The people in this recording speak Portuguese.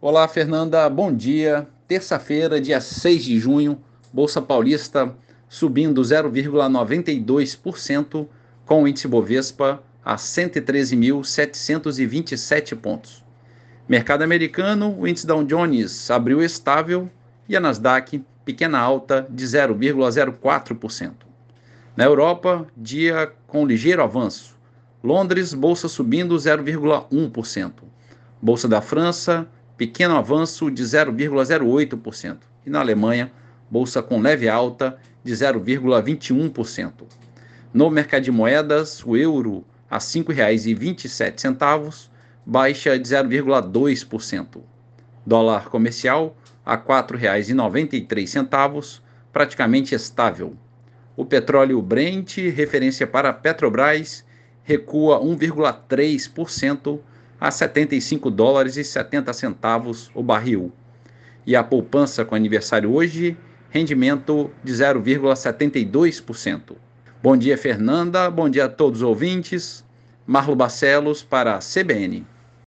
Olá, Fernanda, bom dia. Terça-feira, dia 6 de junho, Bolsa Paulista subindo 0,92%, com o índice Bovespa a 113.727 pontos. Mercado americano, o índice Dow Jones abriu estável e a Nasdaq pequena alta de 0,04%. Na Europa, dia com ligeiro avanço. Londres, bolsa subindo 0,1%. Bolsa da França, pequeno avanço de 0,08%. E na Alemanha, bolsa com leve alta de 0,21%. No mercado de moedas, o euro a R$ 5,27, baixa de 0,2%. Dólar comercial a R$ 4,93, praticamente estável. O petróleo Brent, referência para Petrobras, recua 1,3% a 75 dólares e 70 centavos o barril. E a poupança com aniversário hoje, rendimento de 0,72%. Bom dia, Fernanda. Bom dia a todos os ouvintes. Marlo Barcelos para a CBN.